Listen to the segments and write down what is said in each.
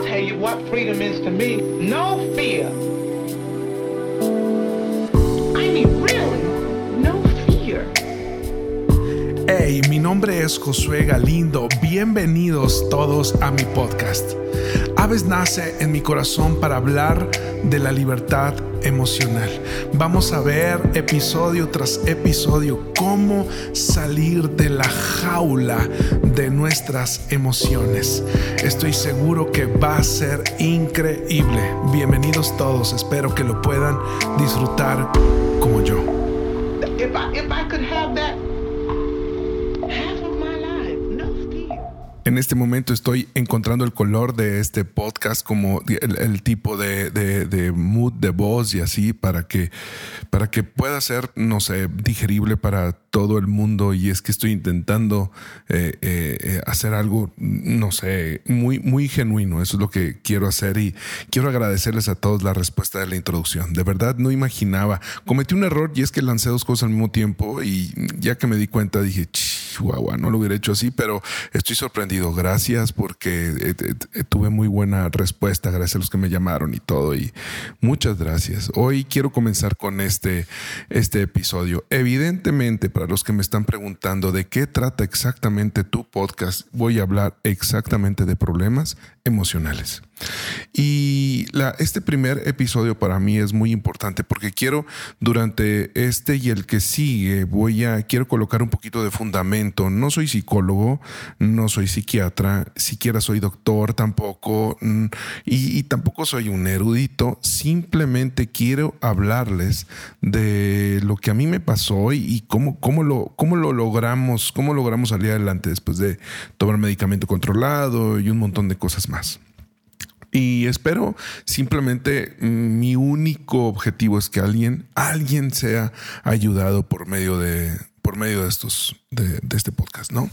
I'll tell you what freedom is to me. No fear. I mean, really, no fear. Hey, mi nombre es Josué Galindo. Bienvenidos todos a mi podcast. Aves nace en mi corazón para hablar de la libertad emocional. Vamos a ver episodio tras episodio cómo salir de la jaula de nuestras emociones. Estoy seguro que va a ser increíble. Bienvenidos todos. Espero que lo puedan disfrutar como yo. If I, could have that En este momento estoy encontrando el color de este podcast como el, tipo de mood de voz y así para que, para que pueda ser, no sé, digerible para todo el mundo. Y es que estoy intentando eh, eh, eh, hacer algo, no sé, muy, muy genuino. Eso es lo que quiero hacer y quiero agradecerles a todos la respuesta de la introducción. De verdad no imaginaba. Cometí un error y es que lancé dos cosas al mismo tiempo y ya que me di cuenta dije, Chihuahua, no lo hubiera hecho así, pero estoy sorprendido. Gracias porque eh, eh, eh, tuve muy buena respuesta. Gracias a los que me llamaron y todo. Y muchas gracias. Hoy quiero comenzar con este, este episodio. Evidentemente, para los que me están preguntando de qué trata exactamente tu podcast, voy a hablar exactamente de problemas emocionales. Y la, este primer episodio para mí es muy importante porque quiero durante este y el que sigue voy a quiero colocar un poquito de fundamento. No soy psicólogo, no soy psiquiatra, siquiera soy doctor tampoco mm, y, tampoco soy un erudito. Simplemente quiero hablarles de lo que a mí me pasó y, y cómo, cómo, lo, cómo lo logramos, cómo logramos salir adelante después de tomar medicamento controlado y un montón de cosas más. Y espero simplemente mm, mi único objetivo es que alguien, alguien sea ayudado por medio de por medio de estos de, de este podcast, ¿no?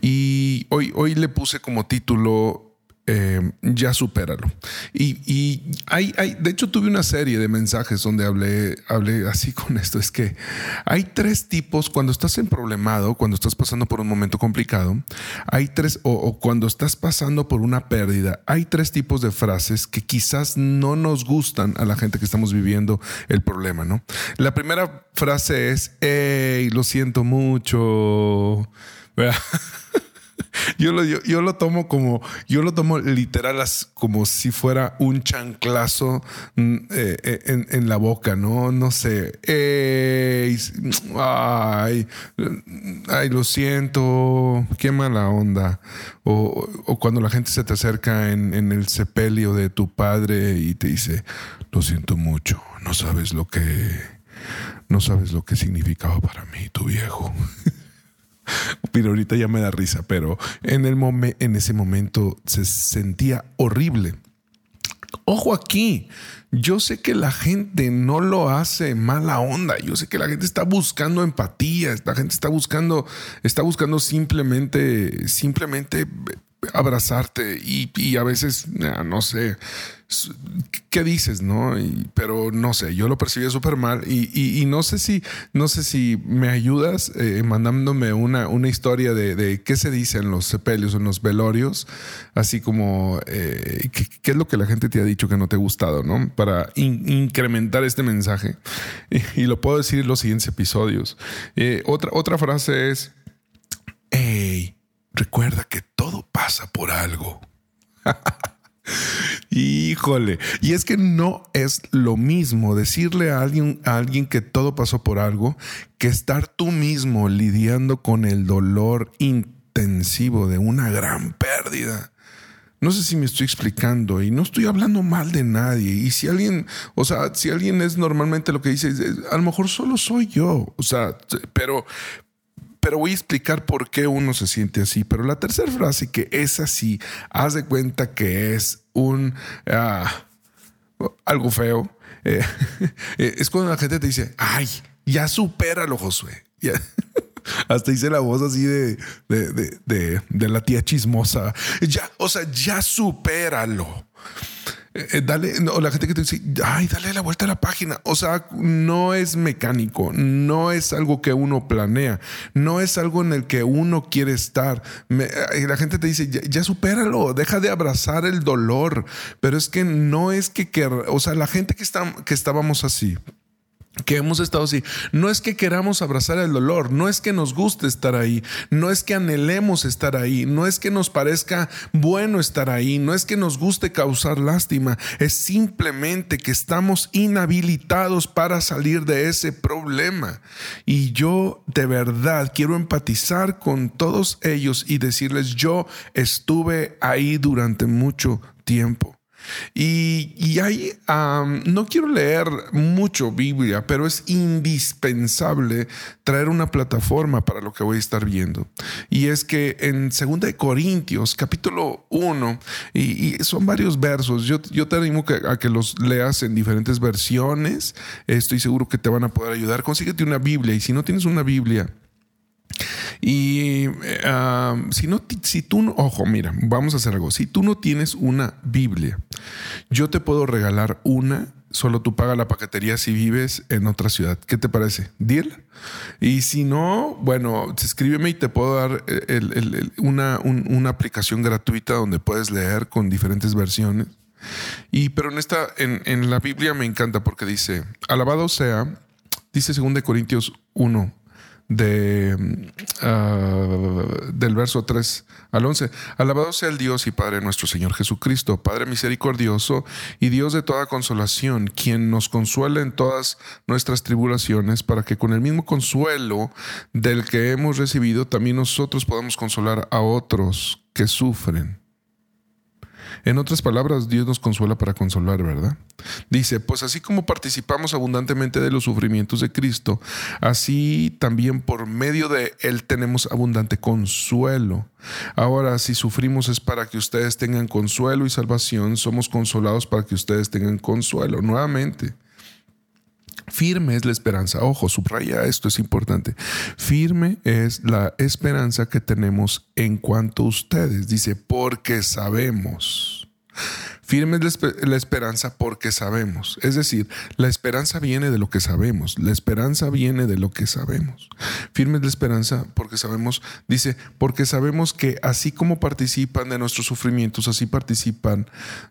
Y hoy, hoy le puse como título eh, ya supéralo. Y, y hay, hay, de hecho, tuve una serie de mensajes donde hablé, hablé así con esto. Es que hay tres tipos cuando estás en problemado, cuando estás pasando por un momento complicado, hay tres, o, o cuando estás pasando por una pérdida, hay tres tipos de frases que quizás no nos gustan a la gente que estamos viviendo el problema, ¿no? La primera frase es, hey, lo siento mucho. Yo lo, yo, yo lo tomo como, yo lo tomo literal como si fuera un chanclazo mm, eh, eh, en, en la boca, ¿no? No sé. Ay, ay, lo siento, qué mala onda. O, o cuando la gente se te acerca en, en el sepelio de tu padre y te dice, lo siento mucho, no sabes lo que, no sabes lo que significaba para mí tu viejo. Pero ahorita ya me da risa, pero en, el momen- en ese momento se sentía horrible. Ojo aquí, yo sé que la gente no lo hace mala onda, yo sé que la gente está buscando empatía, la gente está buscando, está buscando simplemente, simplemente abrazarte y, a veces, no sé, ¿qué dices? No, Y- pero no sé, yo lo percibí súper mal y, y- y no sé si, no sé si me ayudas eh, mandándome una, una historia de, de qué se dice en los sepelios, en los velorios, así como eh, qué, qué es lo que la gente te ha dicho que no te ha gustado, ¿no? Para in- incrementar este mensaje. Y, lo puedo decir en los siguientes episodios. Eh, otra, otra frase es, hey, recuerda que todo pasa por algo. Híjole, y es que no es lo mismo decirle a alguien, a alguien que todo pasó por algo que estar tú mismo lidiando con el dolor intensivo de una gran pérdida. No sé si me estoy explicando y no estoy hablando mal de nadie. Y si alguien, o sea, si alguien es normalmente lo que dice, a lo mejor solo soy yo. O sea, pero, pero voy a explicar por qué uno se siente así. Pero la tercera frase que es así, haz de cuenta que es un ah, algo feo. eh, eh, es cuando la gente te dice, ay, ya supéralo, Josué. Ya. Hasta hice la voz así de, de, de, de- la tía chismosa. Ya, o sea, ya supéralo. Eh, dale, o la gente que te dice, ay, dale la vuelta a la página. O sea, no es mecánico, no es algo que uno planea, no es algo en el que uno quiere estar. Eh, la gente te dice, ya, supéralo, deja de abrazar el dolor. Pero es que no es que, que o sea, la gente que, está, que estábamos así, que hemos estado así. No es que queramos abrazar el dolor, no es que nos guste estar ahí, no es que anhelemos estar ahí, no es que nos parezca bueno estar ahí, no es que nos guste causar lástima, es simplemente que estamos inhabilitados para salir de ese problema. Y yo de verdad quiero empatizar con todos ellos y decirles, yo estuve ahí durante mucho tiempo. Y, ahí no quiero leer mucho Biblia, pero es indispensable traer una plataforma para lo que voy a estar viendo. Y es que en 2 Corintios, capítulo 1, y, son varios versos, yo, te animo a que los leas en diferentes versiones. Estoy seguro que te van a poder ayudar. Consíguete una Biblia y si no tienes una Biblia, y eh, si no, si tú, ojo, mira, vamos a hacer algo. Si tú no tienes una Biblia, yo te puedo regalar una. Solo tú pagas la paquetería si vives en otra ciudad. ¿Qué te parece? ¿Deal? Y si no, bueno, escríbeme y te puedo dar eh, una, una aplicación gratuita donde puedes leer con diferentes versiones. Y pero en esta, en, en la Biblia me encanta porque dice, alabado sea, dice 2 Corintios 1, de, ah, del verso 3 al 11. Alabado sea el Dios y Padre nuestro Señor Jesucristo, Padre misericordioso y Dios de toda consolación, quien nos consuela en todas nuestras tribulaciones, para que con el mismo consuelo del que hemos recibido, también nosotros podamos consolar a otros que sufren. En otras palabras, Dios nos consuela para consolar, ¿verdad? Dice, pues así como participamos abundantemente de los sufrimientos de Cristo, así también por medio de Él tenemos abundante consuelo. Ahora, si sufrimos es para que ustedes tengan consuelo y salvación, somos consolados para que ustedes tengan consuelo. Nuevamente, Firme es la esperanza. Ojo, subraya esto, es importante. Firme es la esperanza que tenemos en cuanto a ustedes. Dice, porque sabemos. Firme es la esperanza porque sabemos. Es decir, la esperanza viene de lo que sabemos. La esperanza viene de lo que sabemos. Firme es la esperanza porque sabemos, dice, porque sabemos que así como participan de nuestros sufrimientos, así participan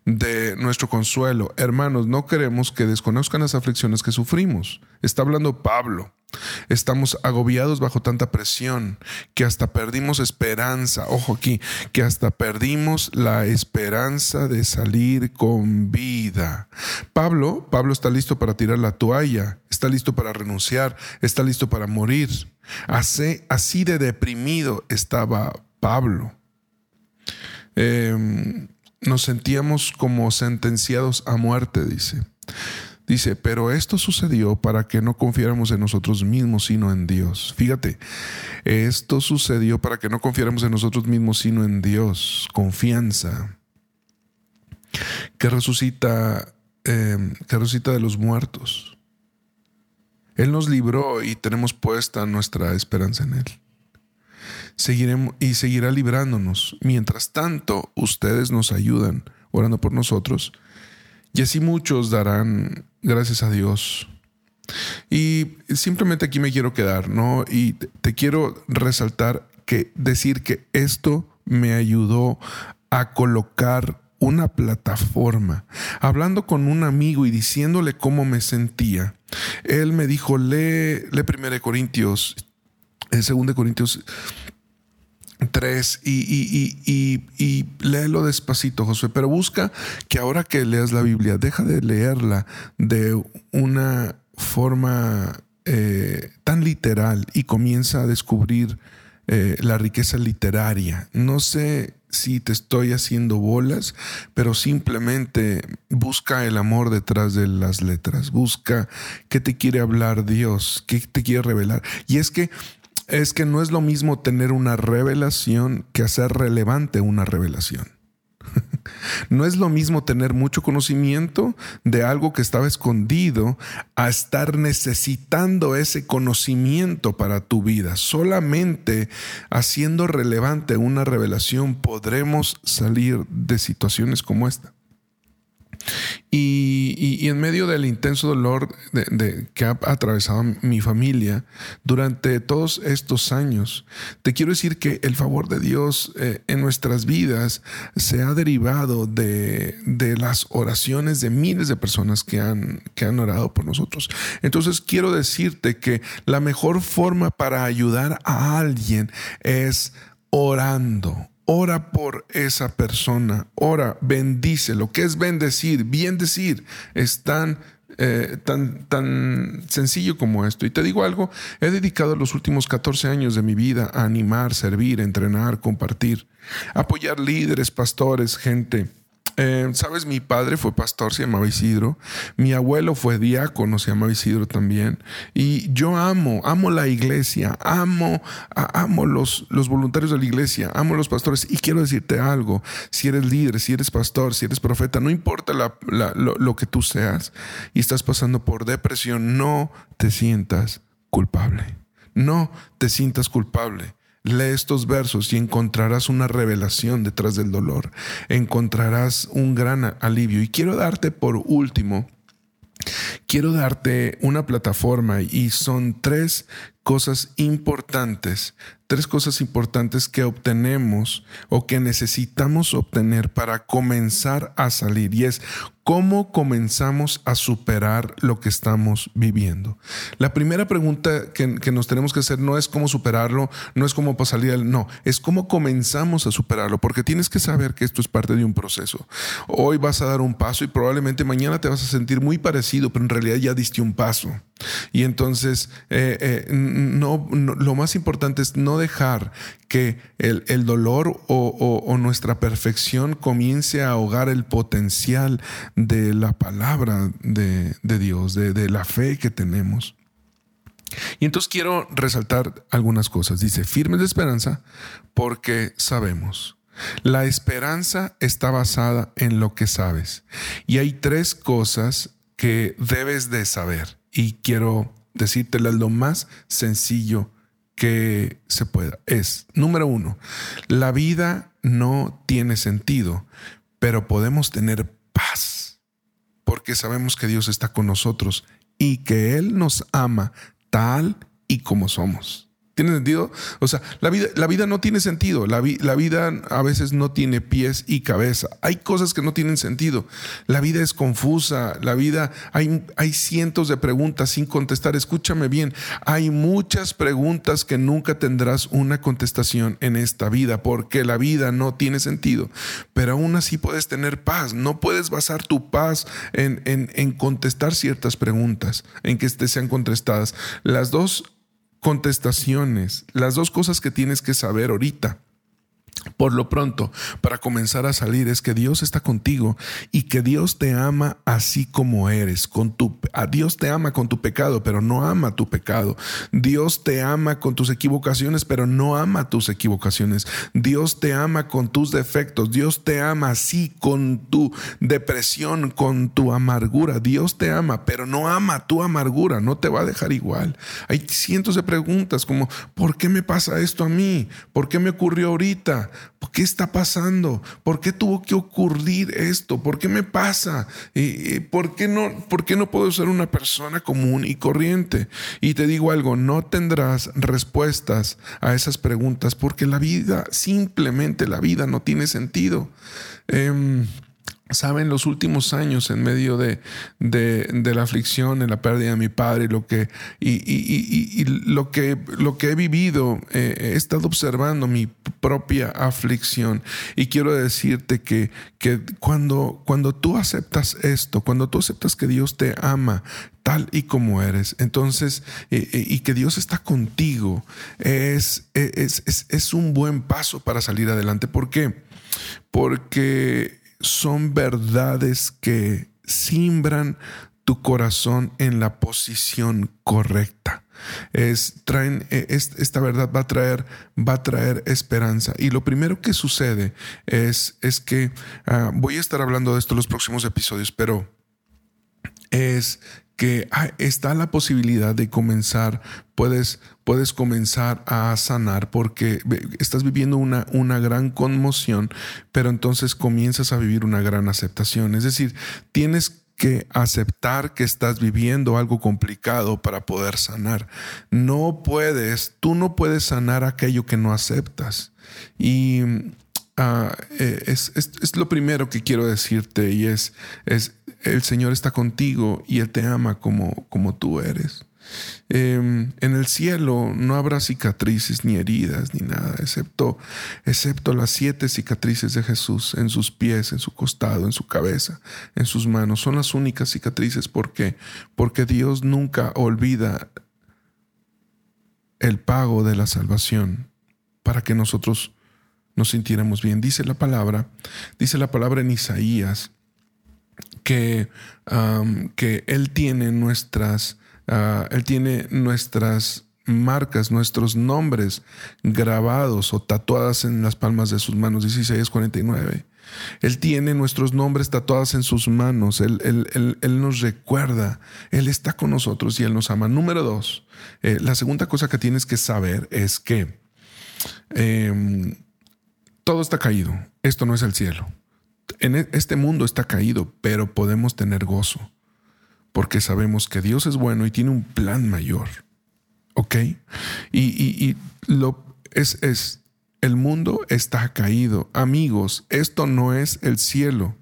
de nuestro consuelo. Hermanos, no queremos que desconozcan las aflicciones que sufrimos. Está hablando Pablo. Estamos agobiados bajo tanta presión que hasta perdimos esperanza, ojo aquí, que hasta perdimos la esperanza de salir con vida. Pablo, Pablo está listo para tirar la toalla, está listo para renunciar, está listo para morir. Así, de deprimido estaba Pablo. Em, nos sentíamos como sentenciados a muerte, dice. Dice, pero esto sucedió para que no confiáramos en nosotros mismos, sino en Dios. Fíjate, esto sucedió para que no confiáramos en nosotros mismos, sino en Dios. Confianza. Que resucita, em, que resucita de los muertos. Él nos libró y tenemos puesta nuestra esperanza en Él. Seguiremos y seguirá librándonos. Mientras tanto, ustedes nos ayudan orando por nosotros y así muchos darán gracias a Dios. Y simplemente aquí me quiero quedar, ¿no? Y te quiero resaltar que decir que esto me ayudó a colocar una plataforma. Hablando con un amigo y diciéndole cómo me sentía, él me dijo, lee, lee 1 Corintios, 2 eh, Corintios 3 y, y, y, y, léelo despacito, Josué, pero busca que ahora que leas la Biblia, deja de leerla de una forma eh, tan literal y comienza a descubrir eh, la riqueza literaria. No sé si te estoy haciendo bolas, pero simplemente busca el amor detrás de las letras, busca qué te quiere hablar Dios, qué te quiere revelar. Y es que es que no es lo mismo tener una revelación que hacer relevante una revelación. No es lo mismo tener mucho conocimiento de algo que estaba escondido a estar necesitando ese conocimiento para tu vida. Solamente haciendo relevante una revelación podremos salir de situaciones como esta. Y, en medio del intenso dolor de, que ha atravesado mi familia durante todos estos años, te quiero decir que el favor de Dios eh, en nuestras vidas se ha derivado de, las oraciones de miles de personas que han, que han orado por nosotros. Entonces quiero decirte que la mejor forma para ayudar a alguien es orando Ora por esa persona, ora, bendice. Lo que es bendecir, bien decir, es tan, eh, tan, tan sencillo como esto. Y te digo algo, he dedicado los últimos 14 años de mi vida a animar, servir, entrenar, compartir, apoyar líderes, pastores, gente eh, Sabes, mi padre fue pastor, se llamaba Isidro. Mi abuelo fue diácono, se llamaba Isidro también. Y yo amo, amo la iglesia, amo, amo los, los voluntarios de la iglesia, amo los pastores. Y quiero decirte algo, si eres líder, si eres pastor, si eres profeta, no importa lo, lo que tú seas y estás pasando por depresión, no te sientas culpable. No te sientas culpable. Lee estos versos y encontrarás una revelación detrás del dolor. Encontrarás un gran alivio. Y quiero darte por último, quiero darte una plataforma y son tres cosas importantes, tres cosas importantes que obtenemos o que necesitamos obtener para comenzar a salir. Y es ¿Cómo comenzamos a superar lo que estamos viviendo? La primera pregunta que, nos tenemos que hacer no es cómo superarlo, no es cómo salir, no, es cómo comenzamos a superarlo, porque tienes que saber que esto es parte de un proceso. Hoy vas a dar un paso y probablemente mañana te vas a sentir muy parecido, pero en realidad ya diste un paso. Y entonces, eh, eh, no, lo más importante es no dejar que el, dolor o, nuestra perfección comience a ahogar el potencial de la palabra de, Dios, de, de la fe que tenemos. Y entonces quiero resaltar algunas cosas. Dice, firmes de esperanza porque sabemos. La esperanza está basada en lo que sabes. Y hay tres cosas que debes de saber. Y quiero decírtelas lo más sencillo que se pueda. Es, número uno, la vida no tiene sentido, pero podemos tener paz porque sabemos que Dios está con nosotros y que Él nos ama tal y como somos. ¿Tiene sentido? O sea, la vida, la vida no tiene sentido. La, la, vida a veces no tiene pies y cabeza. Hay cosas que no tienen sentido. La vida es confusa. La vida, hay, hay cientos de preguntas sin contestar. Escúchame bien. Hay muchas preguntas que nunca tendrás una contestación en esta vida porque la vida no tiene sentido. Pero aún así puedes tener paz. No puedes basar tu paz en, en, en contestar ciertas preguntas, en que te sean contestadas. Las dos contestaciones, las dos cosas que tienes que saber ahorita. Por lo pronto, para comenzar a salir es que Dios está contigo y que Dios te ama así como eres. Con tu, a Dios te ama con tu pecado, pero no ama tu pecado. Dios te ama con tus equivocaciones, pero no ama tus equivocaciones. Dios te ama con tus defectos. Dios te ama así con tu depresión, con tu amargura. Dios te ama, pero no ama tu amargura. No te va a dejar igual. Hay cientos de preguntas como, ¿por qué me pasa esto a mí? ¿Por qué me ocurrió ahorita? ¿Qué está pasando? ¿Por qué tuvo que ocurrir esto? ¿Por qué me pasa? ¿Por qué no, por qué no puedo ser una persona común y corriente? Y te digo algo, no tendrás respuestas a esas preguntas porque la vida, simplemente la vida no tiene sentido. Em, Saben, los últimos años en medio de, de, la aflicción, en la pérdida de mi padre, lo que, y, lo, que, lo que he vivido, eh, he estado observando mi propia aflicción. Y quiero decirte que, que cuando, cuando tú aceptas esto, cuando tú aceptas que Dios te ama, tal y como eres. Entonces, eh, eh, y que Dios está contigo, es, es, es, es, un buen paso para salir adelante. ¿Por qué? Porque son verdades que simbran tu corazón en la posición correcta. Es, traen, e, esta verdad va a traer, va a traer esperanza. Y lo primero que sucede es, es que ah, voy a estar hablando de esto en los próximos episodios, pero es que está la posibilidad de comenzar, puedes, puedes comenzar a sanar porque estás viviendo una, una gran conmoción, pero entonces comienzas a vivir una gran aceptación. Es decir, tienes que aceptar que estás viviendo algo complicado para poder sanar. No puedes, tú no puedes sanar aquello que no aceptas. Y ah, eh, es, es, lo primero que quiero decirte y es, es el Señor está contigo y Él te ama como, como tú eres. Em, en el cielo no habrá cicatrices ni heridas ni nada, excepto, excepto las siete cicatrices de Jesús en sus pies, en su costado, en su cabeza, en sus manos. Son las únicas cicatrices. ¿Por qué? Porque Dios nunca olvida el pago de la salvación para que nosotros nos sintiéramos bien. Dice la palabra, dice la palabra en Isaías que, que Él tiene nuestras, ah, Él tiene nuestras marcas, nuestros nombres grabados o tatuadas en las palmas de sus manos, dice Isaías 49. Él tiene nuestros nombres tatuados en sus manos, él, él, nos recuerda, Él está con nosotros y Él nos ama. Número dos, eh, la segunda cosa que tienes que saber es que em, todo está caído, esto no es el cielo en e, este mundo está caído, pero podemos tener gozo, porque sabemos que Dios es bueno y tiene un plan mayor. ¿Ok? Y, lo es, es, el mundo está caído. Amigos, esto no es el cielo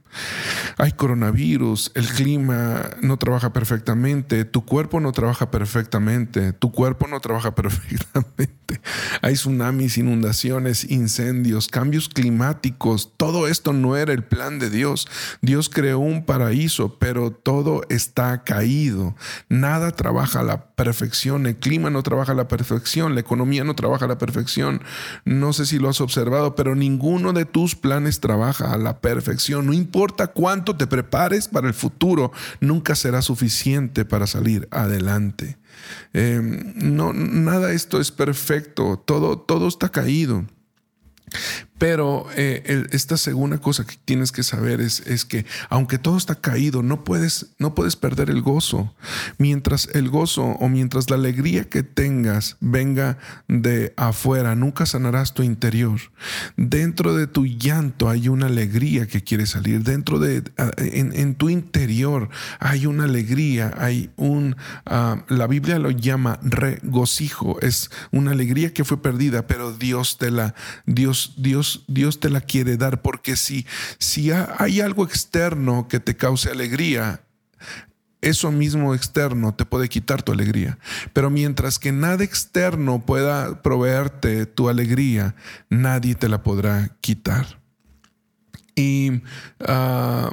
hay coronavirus, el clima no trabaja perfectamente, tu cuerpo no trabaja perfectamente, tu cuerpo no trabaja perfectamente. Hay tsunamis, inundaciones, incendios, cambios climáticos. Todo esto no era el plan de Dios. Dios creó un paraíso, pero todo está caído. Nada trabaja a la perfección. El clima no trabaja a la perfección. La economía no trabaja a la perfección. No sé si lo has observado, pero ninguno de tus planes trabaja a la perfección. No importa importa cuánto te prepares para el futuro, nunca será suficiente para salir adelante. Em, no, nada esto es perfecto, todo, todo está caído. Pero eh, esta segunda cosa que tienes que saber es, es, que aunque todo está caído, no puedes, no puedes perder el gozo. Mientras el gozo o mientras la alegría que tengas venga de afuera, nunca sanarás tu interior. Dentro de tu llanto hay una alegría que quiere salir. Dentro de, en, tu interior hay una alegría, hay un, ah, la Biblia lo llama regocijo. Es una alegría que fue perdida, pero Dios te la, Dios, Dios Dios, te la quiere dar, porque si, si hay algo externo que te cause alegría, eso mismo externo te puede quitar tu alegría. Pero mientras que nada externo pueda proveerte tu alegría, nadie te la podrá quitar. Y uh,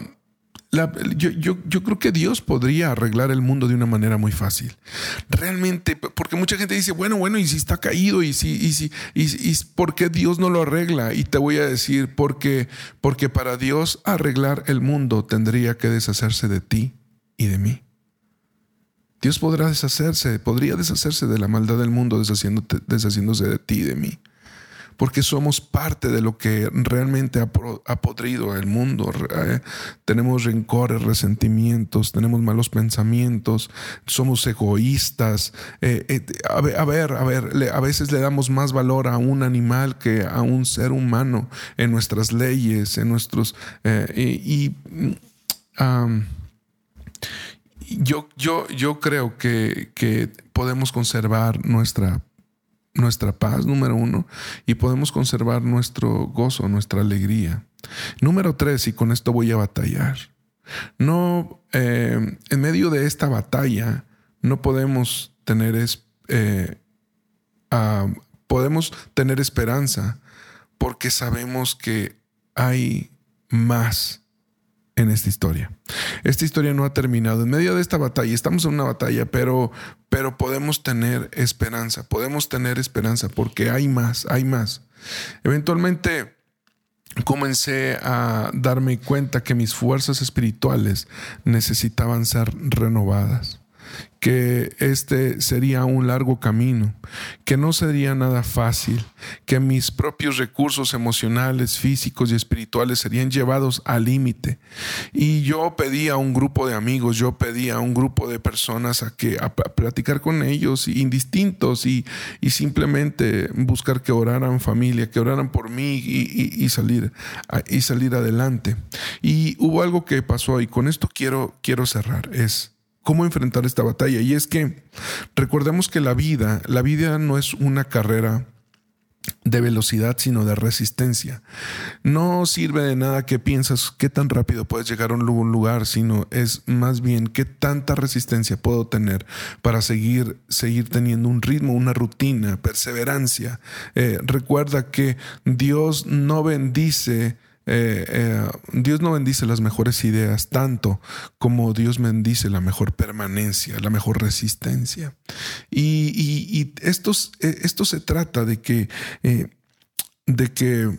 yo, creo que Dios podría arreglar el mundo de una manera muy fácil. Realmente, porque mucha gente dice, bueno, bueno, y si está caído, y si, y si, y, ¿por qué Dios no lo arregla? Y te voy a decir, porque, porque para Dios arreglar el mundo tendría que deshacerse de ti y de mí. Dios podrá deshacerse, podría deshacerse de la maldad del mundo deshaciéndose de ti y de mí porque somos parte de lo que realmente ha, podrido el mundo. Eh, tenemos rencores, resentimientos, tenemos malos pensamientos, somos egoístas. Eh, eh, a, ver, a ver, a veces le damos más valor a un animal que a un ser humano en nuestras leyes, en nuestros... y, yo, yo, yo creo que podemos conservar nuestra nuestra paz, número uno, y podemos conservar nuestro gozo, nuestra alegría. Número tres, y con esto voy a batallar. No, eh, en medio de esta batalla, no podemos tener, eh, ah, podemos tener esperanza porque sabemos que hay más en esta historia. Esta historia no ha terminado. En medio de esta batalla, estamos en una batalla, pero, pero podemos tener esperanza, podemos tener esperanza porque hay más, hay más. Eventualmente comencé a darme cuenta que mis fuerzas espirituales necesitaban ser renovadas. Que este sería un largo camino, que no sería nada fácil, que mis propios recursos emocionales, físicos y espirituales serían llevados al límite. Y yo pedí a un grupo de amigos, yo pedí a un grupo de personas a que platicar con ellos indistintos y, y, simplemente buscar que oraran familia, que oraran por mí y, y, salir y salir adelante. Y hubo algo que pasó y con esto quiero quiero cerrar es cómo enfrentar esta batalla. Y es que recordemos que la vida, la vida no es una carrera de velocidad, sino de resistencia. No sirve de nada que piensas qué tan rápido puedes llegar a un lugar, sino es más bien qué tanta resistencia puedo tener para seguir, seguir teniendo un ritmo, una rutina, perseverancia. Eh, recuerda que Dios no bendice eh, eh, Dios no bendice las mejores ideas tanto como Dios bendice la mejor permanencia, la mejor resistencia. Y, eh, esto, se trata de que, de que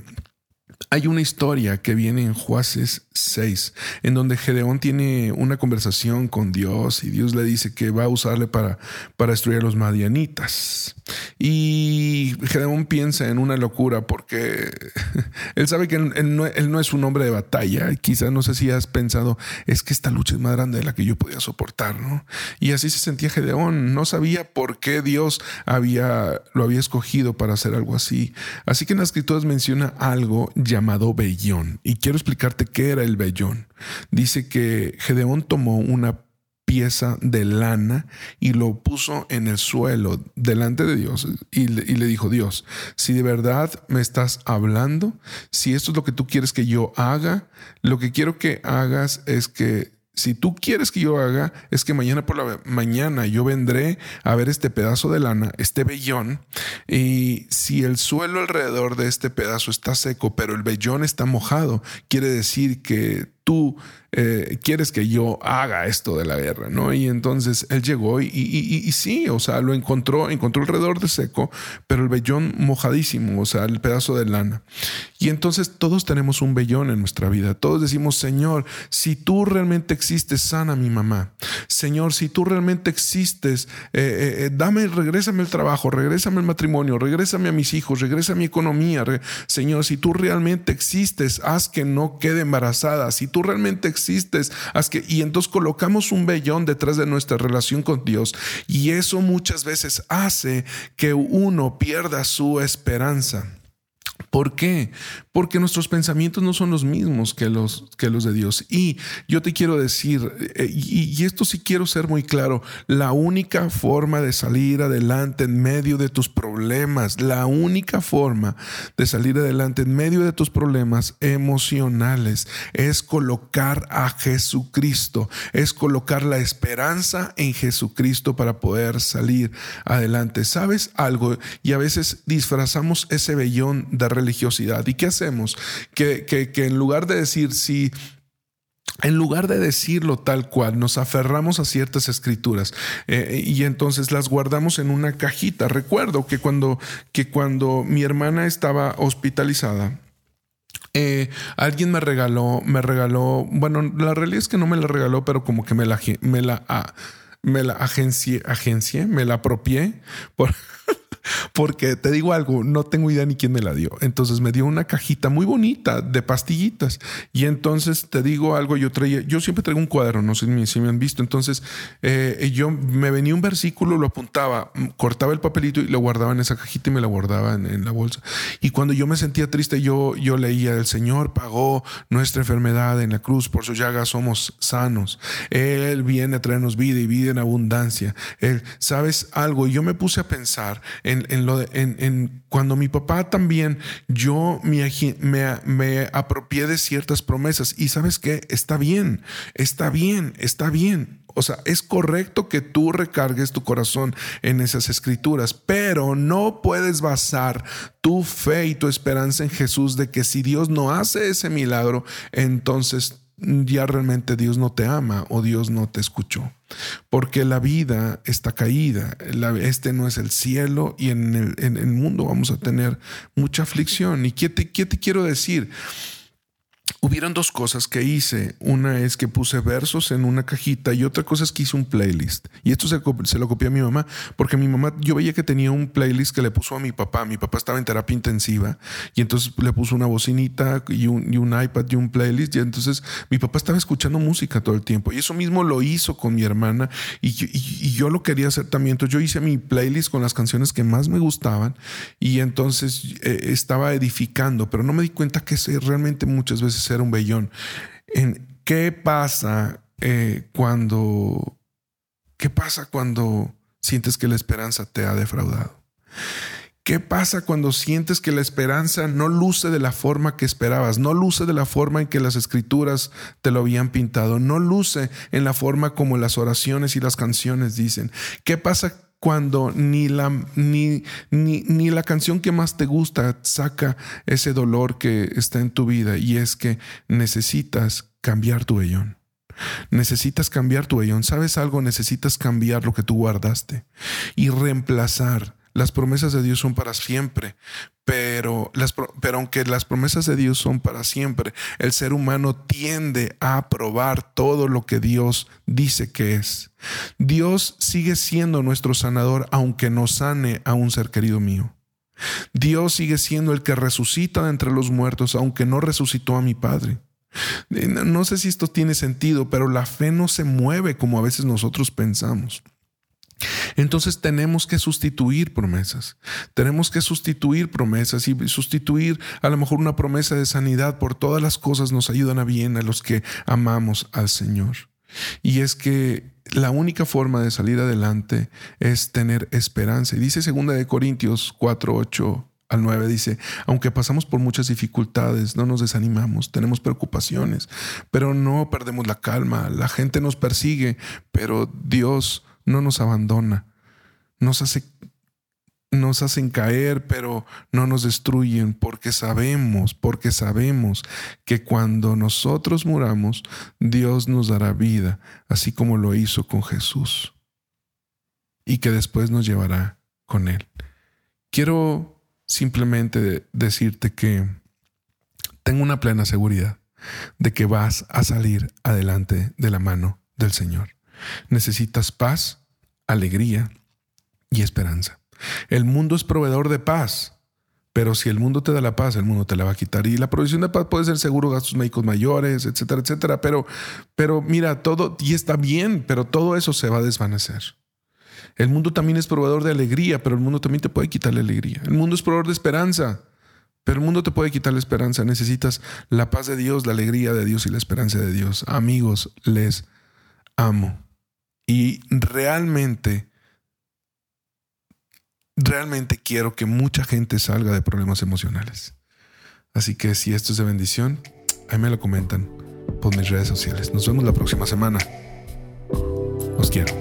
hay una historia que viene en Jueces 6, en donde Gedeón tiene una conversación con Dios y Dios le dice que va a usarle para, para destruir a los madianitas. Y Gedeón piensa en una locura porque él sabe que él, no, es un hombre de batalla. Quizás no sé si has pensado, es que esta lucha es más grande de la que yo podía soportar, ¿no? Y así se sentía Gedeón. No sabía por qué Dios había, lo había escogido para hacer algo así. Así que en las escrituras menciona algo llamado vellón. Y quiero explicarte qué era el vellón. Dice que Gedeón tomó una pieza de lana y lo puso en el suelo delante de Dios y le, y le, dijo, Dios, si de verdad me estás hablando, si esto es lo que tú quieres que yo haga, lo que quiero que hagas es que si tú quieres que yo haga, es que mañana por la mañana yo vendré a ver este pedazo de lana, este vellón, y si el suelo alrededor de este pedazo está seco, pero el vellón está mojado, quiere decir que tú eh, quieres que yo haga esto de la guerra, ¿no? Y entonces él llegó y, sí, o sea, lo encontró, encontró alrededor de seco, pero el vellón mojadísimo, o sea, el pedazo de lana. Y entonces todos tenemos un vellón en nuestra vida. Todos decimos, Señor, si tú realmente existes, sana a mi mamá. Señor, si tú realmente existes, eh, eh, dame, regrésame el trabajo, regrésame el matrimonio, regrésame a mis hijos, regresa mi economía. Señor, si tú realmente existes, haz que no quede embarazada. Si tú realmente existes, existes. que, y entonces colocamos un vellón detrás de nuestra relación con Dios y eso muchas veces hace que uno pierda su esperanza. ¿Por qué? Porque nuestros pensamientos no son los mismos que los, que los de Dios. Y yo te quiero decir, eh, y, esto sí quiero ser muy claro, la única forma de salir adelante en medio de tus problemas, la única forma de salir adelante en medio de tus problemas emocionales es colocar a Jesucristo, es colocar la esperanza en Jesucristo para poder salir adelante. ¿Sabes algo? Y a veces disfrazamos ese vellón de religiosidad. ¿Y qué? Que, que, en lugar de decir si en lugar de decirlo tal cual, nos aferramos a ciertas escrituras eh, y entonces las guardamos en una cajita. Recuerdo que cuando, que cuando mi hermana estaba hospitalizada, eh, alguien me regaló, me regaló, bueno, la realidad es que no me la regaló, pero como que me la, me la, ah, me la agencié, agencié, me la apropié por porque te digo algo, no tengo idea ni quién me la dio. Entonces me dio una cajita muy bonita de pastillitas. Y entonces te digo algo, yo siempre traigo un cuadro, no sé si me han visto. Entonces eh, yo me venía un versículo, lo apuntaba, cortaba el papelito y lo guardaba en esa cajita y me la guardaba en, la bolsa. Y cuando yo me sentía triste, yo, yo leía, el Señor pagó nuestra enfermedad en la cruz, por su llaga somos sanos. Él viene a traernos vida y vida en abundancia. Él, ¿sabes algo? Yo me puse a pensar en en, lo en, cuando mi papá también, yo me, me, apropié de ciertas promesas y sabes que está bien, está bien, está bien. O sea, es correcto que tú recargues tu corazón en esas escrituras, pero no puedes basar tu fe y tu esperanza en Jesús de que si Dios no hace ese milagro, entonces ya realmente Dios no te ama o Dios no te escuchó. Porque la vida está caída, este no es el cielo y en el, mundo vamos a tener mucha aflicción. ¿Y qué te quiero decir? Hubieron dos cosas que hice. Una es que puse versos en una cajita y otra cosa es que hice un playlist. Y esto se, se, lo copié a mi mamá, porque mi mamá, yo veía que tenía un playlist que le puso a mi papá. Mi papá estaba en terapia intensiva y entonces le puso una bocinita y un, y iPad y un playlist. Y entonces mi papá estaba escuchando música todo el tiempo. Y eso mismo lo hizo con mi hermana y, y, yo lo quería hacer también. Entonces yo hice mi playlist con las canciones que más me gustaban y entonces eh, estaba edificando, pero no me di cuenta que realmente muchas veces ser un vellón. En, ¿Qué pasa eh, cuando... ¿Qué pasa cuando sientes que la esperanza te ha defraudado? ¿Qué pasa cuando sientes que la esperanza no luce de la forma que esperabas, no luce de la forma en que las escrituras te lo habían pintado, no luce en la forma como las oraciones y las canciones dicen? ¿Qué pasa cuando ni la, ni, ni, ni, la canción que más te gusta saca ese dolor que está en tu vida y es que necesitas cambiar tu vellón. Necesitas cambiar tu vellón. ¿Sabes algo? Necesitas cambiar lo que tú guardaste y reemplazar las promesas de Dios son para siempre, pero, las, aunque las promesas de Dios son para siempre, el ser humano tiende a aprobar todo lo que Dios dice que es. Dios sigue siendo nuestro sanador aunque no sane a un ser querido mío. Dios sigue siendo el que resucita de entre los muertos aunque no resucitó a mi Padre. No sé si esto tiene sentido, pero la fe no se mueve como a veces nosotros pensamos. Entonces tenemos que sustituir promesas. Tenemos que sustituir promesas y sustituir a lo mejor una promesa de sanidad por todas las cosas nos ayudan a bien a los que amamos al Señor. Y es que la única forma de salir adelante es tener esperanza. Y dice segunda de Corintios 4, 8 al 9 dice, aunque pasamos por muchas dificultades, no nos desanimamos, tenemos preocupaciones, pero no perdemos la calma. La gente nos persigue, pero Dios no nos abandona, nos hace nos hacen caer, pero no nos destruyen, porque sabemos, porque sabemos que cuando nosotros muramos, Dios nos dará vida, así como lo hizo con Jesús, y que después nos llevará con Él. Quiero simplemente decirte que tengo una plena seguridad de que vas a salir adelante de la mano del Señor. Necesitas paz, alegría y esperanza. El mundo es proveedor de paz, pero si el mundo te da la paz, el mundo te la va a quitar. Y la provisión de paz puede ser seguro, gastos médicos mayores, etcétera, etcétera. Pero, pero mira, todo, y está bien, pero todo eso se va a desvanecer. El mundo también es proveedor de alegría, pero el mundo también te puede quitar la alegría. El mundo es proveedor de esperanza, pero el mundo te puede quitar la esperanza. Necesitas la paz de Dios, la alegría de Dios y la esperanza de Dios. Amigos, les amo. Y realmente, realmente quiero que mucha gente salga de problemas emocionales. Así que si esto es de bendición, ahí me lo comentan por mis redes sociales. Nos vemos la próxima semana. Os quiero.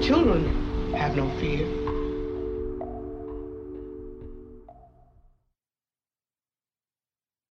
Children no fear.